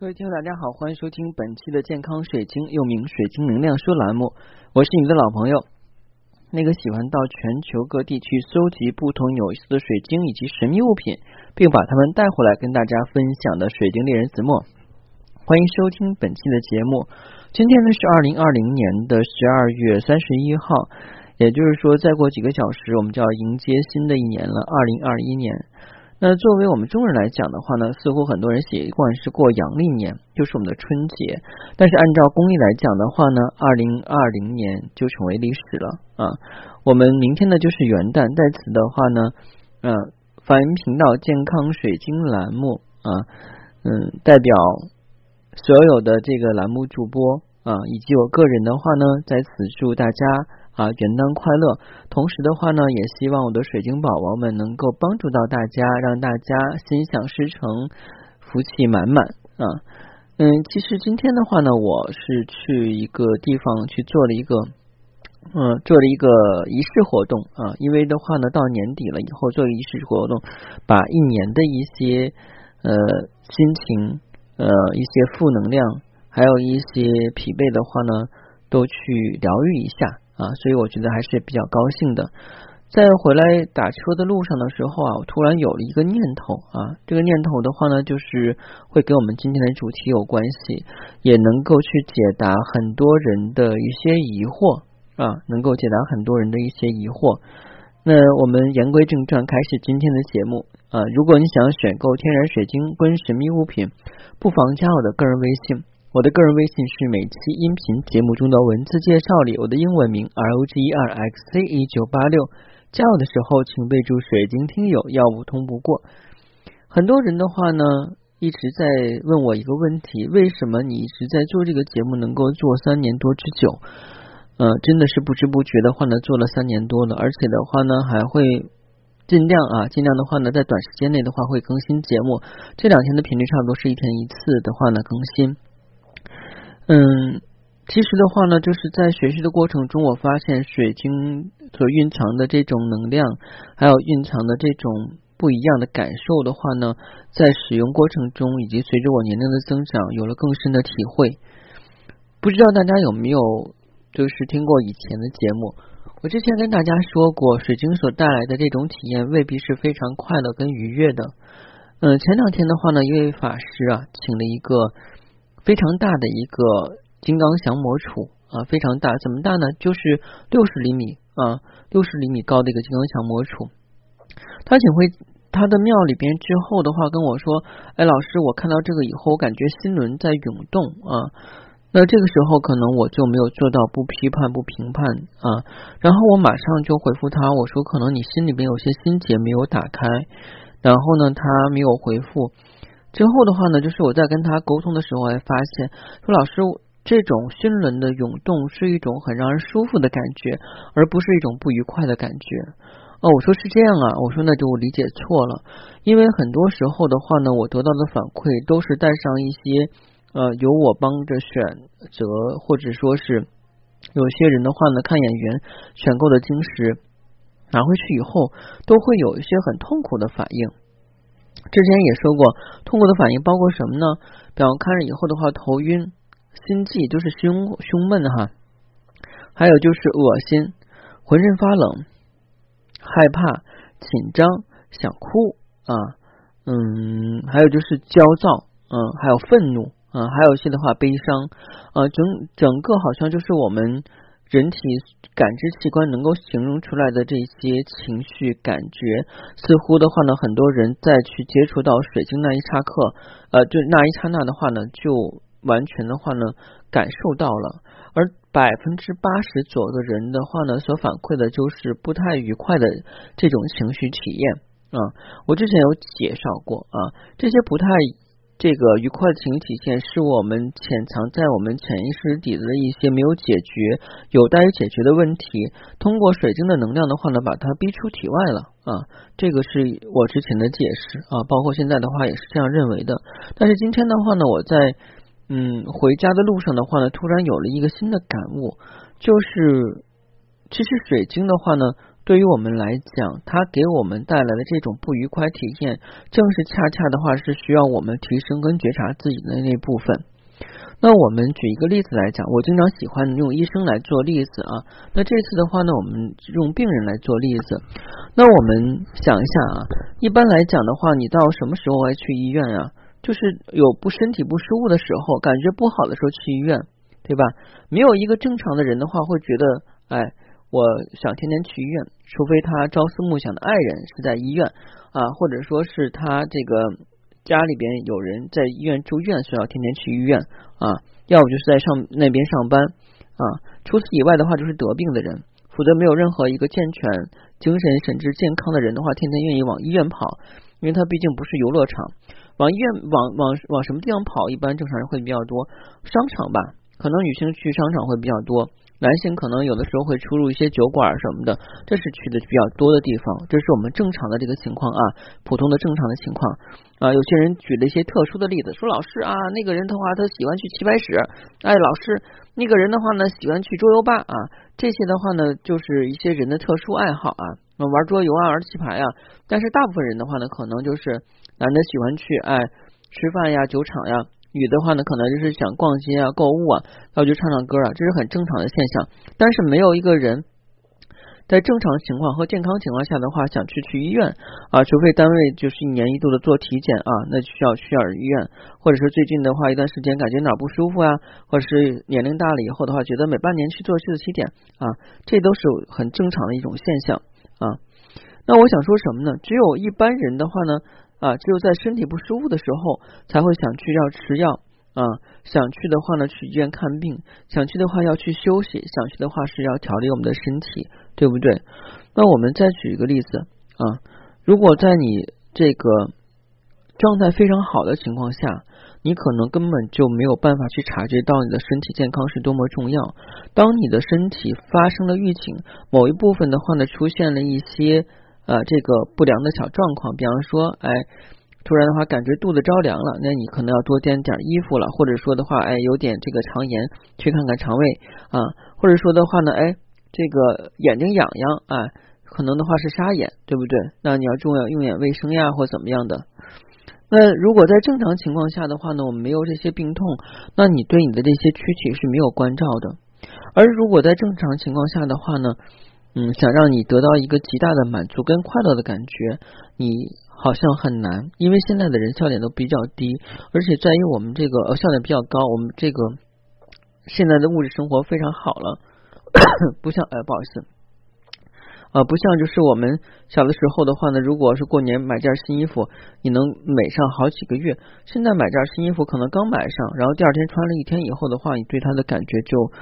各位听众，大家好，欢迎收听本期的健康水晶，又名水晶能量说栏目。我是你的老朋友，那个喜欢到全球各地去搜集不同有意思的水晶以及神秘物品，并把它们带回来跟大家分享的水晶猎人子墨。欢迎收听本期的节目。今天呢是二零二零年的十二月三十一号，也就是说，再过几个小时，我们就要迎接新的一年了，二零二一年。那作为我们中国人来讲的话呢，似乎很多人习惯是过阳历年，就是我们的春节。但是按照公历来讲的话呢，二零二零年就成为历史了啊。我们明天呢就是元旦，在此的话呢，嗯，凡频道健康水晶栏目啊，嗯，代表所有的这个栏目主播啊，以及我个人的话呢，在此祝大家。啊，元旦快乐！同时的话呢，也希望我的水晶宝宝们能够帮助到大家，让大家心想事成，福气满满啊！嗯，其实今天的话呢，我是去一个地方去做了一个，嗯，做了一个仪式活动啊。因为的话呢，到年底了以后做个仪式活动，把一年的一些呃心情呃一些负能量，还有一些疲惫的话呢，都去疗愈一下。啊，所以我觉得还是比较高兴的。在回来打车的路上的时候啊，我突然有了一个念头啊，这个念头的话呢，就是会跟我们今天的主题有关系，也能够去解答很多人的一些疑惑啊，能够解答很多人的一些疑惑。那我们言归正传，开始今天的节目啊。如果你想选购天然水晶跟神秘物品，不妨加我的个人微信。我的个人微信是每期音频节目中的文字介绍里我的英文名 R O G E R X C 一九八六。加我的时候，请备注“水晶听友”，要不通不过。很多人的话呢，一直在问我一个问题：为什么你一直在做这个节目，能够做三年多之久？呃，真的是不知不觉的话呢，做了三年多了，而且的话呢，还会尽量啊，尽量的话呢，在短时间内的话会更新节目。这两天的频率差不多是一天一次的话呢，更新。嗯，其实的话呢，就是在学习的过程中，我发现水晶所蕴藏的这种能量，还有蕴藏的这种不一样的感受的话呢，在使用过程中，以及随着我年龄的增长，有了更深的体会。不知道大家有没有就是听过以前的节目？我之前跟大家说过，水晶所带来的这种体验未必是非常快乐跟愉悦的。嗯，前两天的话呢，一位法师啊，请了一个。非常大的一个金刚降魔杵啊，非常大，怎么大呢？就是六十厘米啊，六十厘米高的一个金刚降魔杵。他请回他的庙里边之后的话，跟我说：“哎，老师，我看到这个以后，我感觉心轮在涌动啊。”那这个时候可能我就没有做到不批判、不评判啊。然后我马上就回复他，我说：“可能你心里边有些心结没有打开。”然后呢，他没有回复。之后的话呢，就是我在跟他沟通的时候，还发现说老师，这种心轮的涌动是一种很让人舒服的感觉，而不是一种不愉快的感觉。哦，我说是这样啊，我说那就我理解错了，因为很多时候的话呢，我得到的反馈都是带上一些呃，由我帮着选择，或者说是有些人的话呢，看演员选购的晶石拿回去以后，都会有一些很痛苦的反应。之前也说过，痛苦的反应包括什么呢？比方看着以后的话，头晕、心悸，就是胸胸闷哈，还有就是恶心、浑身发冷、害怕、紧张、想哭啊，嗯，还有就是焦躁，嗯，还有愤怒，啊，还有一些的话悲伤，啊，整整个好像就是我们。人体感知器官能够形容出来的这些情绪感觉，似乎的话呢，很多人在去接触到水晶那一刹刻，呃，就那一刹那的话呢，就完全的话呢，感受到了。而百分之八十左右的人的话呢，所反馈的就是不太愉快的这种情绪体验啊。我之前有介绍过啊，这些不太。这个愉快的情绪体现是我们潜藏在我们潜意识底子的一些没有解决、有待于解决的问题，通过水晶的能量的话呢，把它逼出体外了啊。这个是我之前的解释啊，包括现在的话也是这样认为的。但是今天的话呢，我在嗯回家的路上的话呢，突然有了一个新的感悟，就是其实水晶的话呢。对于我们来讲，它给我们带来的这种不愉快体验，正是恰恰的话是需要我们提升跟觉察自己的那部分。那我们举一个例子来讲，我经常喜欢用医生来做例子啊。那这次的话呢，我们用病人来做例子。那我们想一下啊，一般来讲的话，你到什么时候来去医院啊？就是有不身体不舒服的时候，感觉不好的时候去医院，对吧？没有一个正常的人的话会觉得，哎，我想天天去医院，除非他朝思暮想的爱人是在医院啊，或者说是他这个家里边有人在医院住院，需要天天去医院啊，要不就是在上那边上班啊。除此以外的话，就是得病的人，否则没有任何一个健全精神甚至健康的人的话，天天愿意往医院跑，因为他毕竟不是游乐场。往医院往往往什么地方跑？一般正常人会比较多，商场吧，可能女性去商场会比较多，男性可能有的时候会出入一些酒馆什么的，这是去的比较多的地方，这是我们正常的这个情况啊，普通的正常的情况啊。有些人举了一些特殊的例子，说老师啊，那个人的话他喜欢去棋牌室，哎，老师那个人的话呢喜欢去桌游吧啊，这些的话呢就是一些人的特殊爱好啊，玩桌游啊，玩棋牌啊，但是大部分人的话呢，可能就是。男的喜欢去哎吃饭呀酒场呀，女的话呢可能就是想逛街啊购物啊，要去唱唱歌啊，这是很正常的现象。但是没有一个人在正常情况和健康情况下的话想去去医院啊，除非单位就是一年一度的做体检啊，那需要需要医院，或者是最近的话一段时间感觉哪不舒服啊，或者是年龄大了以后的话觉得每半年去做一次体检啊，这都是很正常的一种现象啊。那我想说什么呢？只有一般人的话呢。啊，只有在身体不舒服的时候，才会想去要吃药啊，想去的话呢，去医院看病，想去的话要去休息，想去的话是要调理我们的身体，对不对？那我们再举一个例子啊，如果在你这个状态非常好的情况下，你可能根本就没有办法去察觉到你的身体健康是多么重要。当你的身体发生了预警，某一部分的话呢，出现了一些。呃，这个不良的小状况，比方说，哎，突然的话感觉肚子着凉了，那你可能要多添点衣服了，或者说的话，哎，有点这个肠炎，去看看肠胃啊，或者说的话呢，哎，这个眼睛痒痒，啊，可能的话是沙眼，对不对？那你要注意用眼卫生呀，或怎么样的。那如果在正常情况下的话呢，我们没有这些病痛，那你对你的这些躯体是没有关照的。而如果在正常情况下的话呢？嗯，想让你得到一个极大的满足跟快乐的感觉，你好像很难，因为现在的人笑点都比较低，而且在于我们这个呃笑点比较高，我们这个现在的物质生活非常好了，不像呃不好意思，呃不像就是我们小的时候的话呢，如果是过年买件新衣服，你能美上好几个月，现在买件新衣服可能刚买上，然后第二天穿了一天以后的话，你对它的感觉就。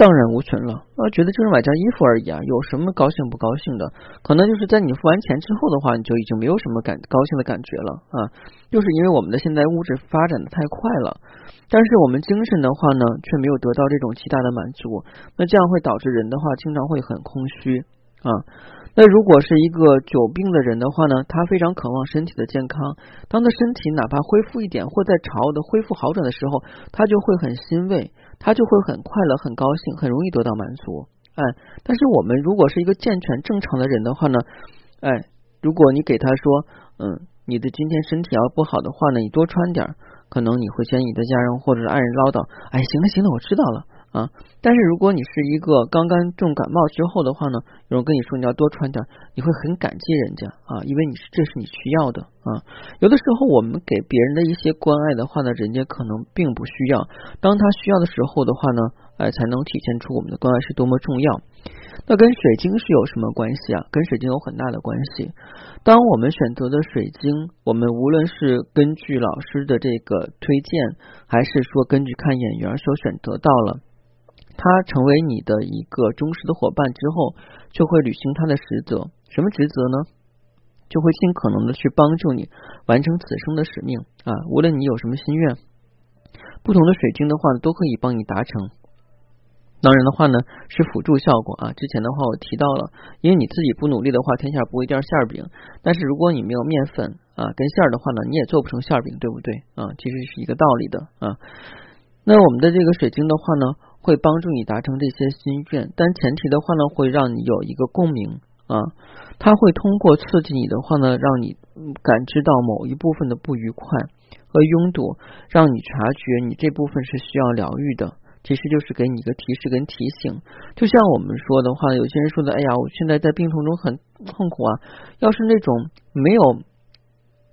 荡然无存了啊！觉得就是买件衣服而已啊，有什么高兴不高兴的？可能就是在你付完钱之后的话，你就已经没有什么感高兴的感觉了啊！就是因为我们的现在物质发展的太快了，但是我们精神的话呢，却没有得到这种极大的满足，那这样会导致人的话经常会很空虚啊。那如果是一个久病的人的话呢，他非常渴望身体的健康，当他身体哪怕恢复一点，或在朝的恢复好转的时候，他就会很欣慰。他就会很快乐、很高兴、很容易得到满足，哎，但是我们如果是一个健全正常的人的话呢，哎，如果你给他说，嗯，你的今天身体要不好的话呢，你多穿点，可能你会嫌你的家人或者是爱人唠叨，哎，行了行了，我知道了。啊！但是如果你是一个刚刚重感冒之后的话呢，有人跟你说你要多穿点，你会很感激人家啊，因为你是这是你需要的啊。有的时候我们给别人的一些关爱的话呢，人家可能并不需要，当他需要的时候的话呢，哎，才能体现出我们的关爱是多么重要。那跟水晶是有什么关系啊？跟水晶有很大的关系。当我们选择的水晶，我们无论是根据老师的这个推荐，还是说根据看眼缘所选择到了。他成为你的一个忠实的伙伴之后，就会履行他的职责。什么职责呢？就会尽可能的去帮助你完成此生的使命啊！无论你有什么心愿，不同的水晶的话呢，都可以帮你达成。当然的话呢，是辅助效果啊。之前的话我提到了，因为你自己不努力的话，天下不会掉馅儿饼。但是如果你没有面粉啊跟馅儿的话呢，你也做不成馅儿饼，对不对啊？其实是一个道理的啊。那我们的这个水晶的话呢？会帮助你达成这些心愿，但前提的话呢，会让你有一个共鸣啊，它会通过刺激你的话呢，让你感知到某一部分的不愉快和拥堵，让你察觉你这部分是需要疗愈的。其实就是给你一个提示跟提醒。就像我们说的话，有些人说的，哎呀，我现在在病痛中很痛苦啊。要是那种没有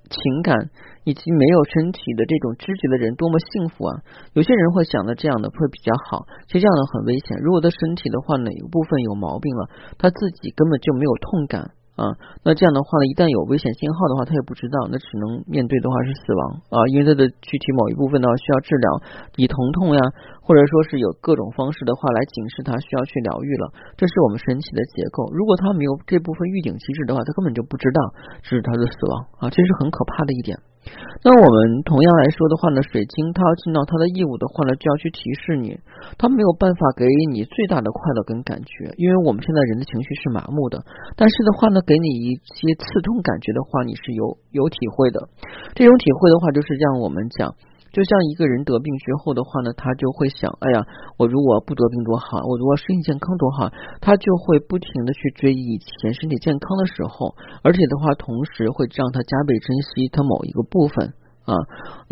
情感。以及没有身体的这种知觉的人多么幸福啊！有些人会想的这样的会比较好，其实这样的很危险。如果他身体的话哪个部分有毛病了，他自己根本就没有痛感。啊，那这样的话呢，一旦有危险信号的话，他也不知道，那只能面对的话是死亡啊，因为他的具体某一部分的话需要治疗，以疼痛呀，或者说是有各种方式的话来警示他需要去疗愈了。这是我们神奇的结构。如果他没有这部分预警机制的话，他根本就不知道这是他的死亡啊，这是很可怕的一点。那我们同样来说的话呢，水晶它要尽到它的义务的话呢，就要去提示你，它没有办法给你最大的快乐跟感觉，因为我们现在人的情绪是麻木的。但是的话呢，给你一些刺痛感觉的话，你是有有体会的。这种体会的话，就是让我们讲。就像一个人得病之后的话呢，他就会想，哎呀，我如果不得病多好，我如果身体健康多好，他就会不停的去追忆以前身体健康的时候，而且的话，同时会让他加倍珍惜他某一个部分啊。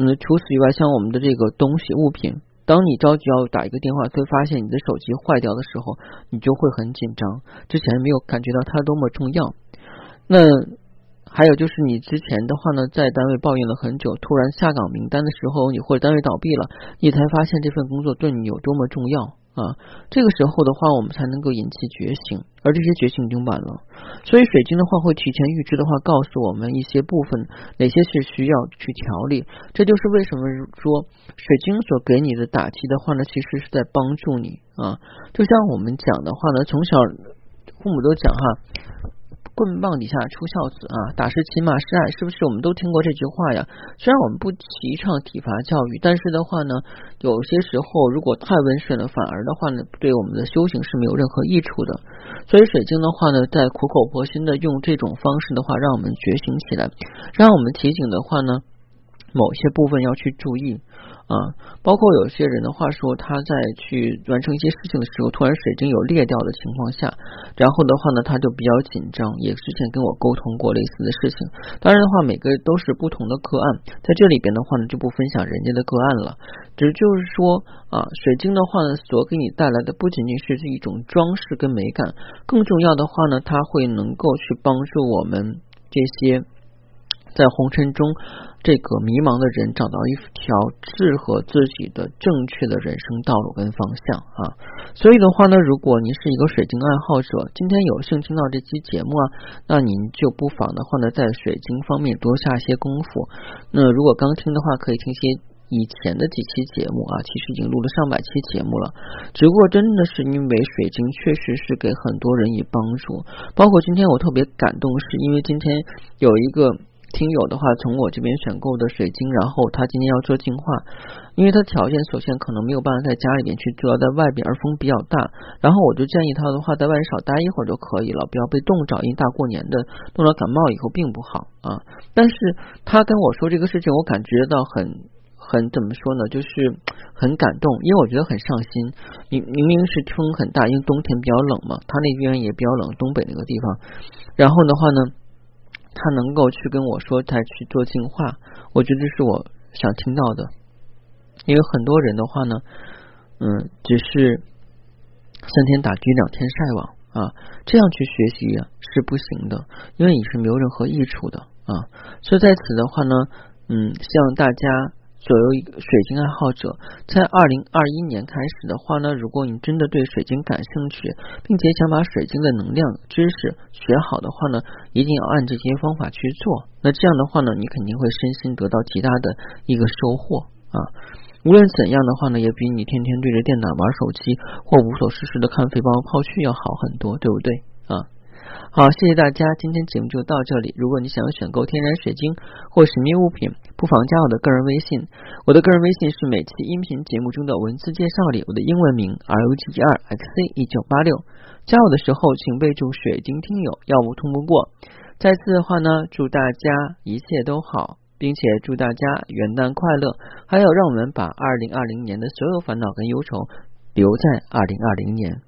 嗯，除此以外，像我们的这个东西物品，当你着急要打一个电话，会发现你的手机坏掉的时候，你就会很紧张，之前没有感觉到它多么重要。那。还有就是你之前的话呢，在单位抱怨了很久，突然下岗名单的时候，你或者单位倒闭了，你才发现这份工作对你有多么重要啊！这个时候的话，我们才能够引起觉醒，而这些觉醒已经晚了。所以水晶的话会提前预知的话，告诉我们一些部分哪些是需要去调理。这就是为什么说水晶所给你的打击的话呢，其实是在帮助你啊。就像我们讲的话呢，从小父母都讲哈。棍棒底下出孝子啊，打是亲，骂是爱，是不是我们都听过这句话呀？虽然我们不提倡体罚教育，但是的话呢，有些时候如果太温顺了，反而的话呢，对我们的修行是没有任何益处的。所以水晶的话呢，在苦口婆心的用这种方式的话，让我们觉醒起来，让我们提醒的话呢，某些部分要去注意。啊，包括有些人的话说，他在去完成一些事情的时候，突然水晶有裂掉的情况下，然后的话呢，他就比较紧张，也之前跟我沟通过类似的事情。当然的话，每个都是不同的个案，在这里边的话呢，就不分享人家的个案了。只就是说啊，水晶的话呢，所给你带来的不仅仅是一种装饰跟美感，更重要的话呢，它会能够去帮助我们这些。在红尘中，这个迷茫的人找到一条适合自己的正确的人生道路跟方向啊！所以的话呢，如果您是一个水晶爱好者，今天有幸听到这期节目啊，那您就不妨的话呢，在水晶方面多下些功夫。那如果刚听的话，可以听些以前的几期节目啊，其实已经录了上百期节目了。只不过真的是因为水晶确实是给很多人以帮助，包括今天我特别感动，是因为今天有一个。听友的话，从我这边选购的水晶，然后他今天要做净化，因为他条件所限，可能没有办法在家里边去做，在外边而风比较大，然后我就建议他的话，在外边少待一会儿就可以了，不要被冻着，因为大过年的冻着感冒以后并不好啊。但是他跟我说这个事情，我感觉到很很怎么说呢，就是很感动，因为我觉得很上心。明明明是风很大，因为冬天比较冷嘛，他那边也比较冷，东北那个地方，然后的话呢。他能够去跟我说，他去做净化，我觉得这是我想听到的。因为很多人的话呢，嗯，只是三天打鱼两天晒网啊，这样去学习是不行的，因为你是没有任何益处的啊。所以在此的话呢，嗯，希望大家。所有一个水晶爱好者，在二零二一年开始的话呢，如果你真的对水晶感兴趣，并且想把水晶的能量知识学好的话呢，一定要按这些方法去做。那这样的话呢，你肯定会身心得到极大的一个收获啊！无论怎样的话呢，也比你天天对着电脑玩手机或无所事事的看肥皂泡去要好很多，对不对啊？好，谢谢大家，今天节目就到这里。如果你想要选购天然水晶或神秘物品，不妨加我的个人微信。我的个人微信是每期音频节目中的文字介绍里我的英文名 R U G E R X C 一九八六。加我的时候请备注“水晶听友”，要不通不过。再次的话呢，祝大家一切都好，并且祝大家元旦快乐。还有，让我们把二零二零年的所有烦恼跟忧愁留在二零二零年。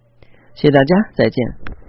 谢谢大家，再见。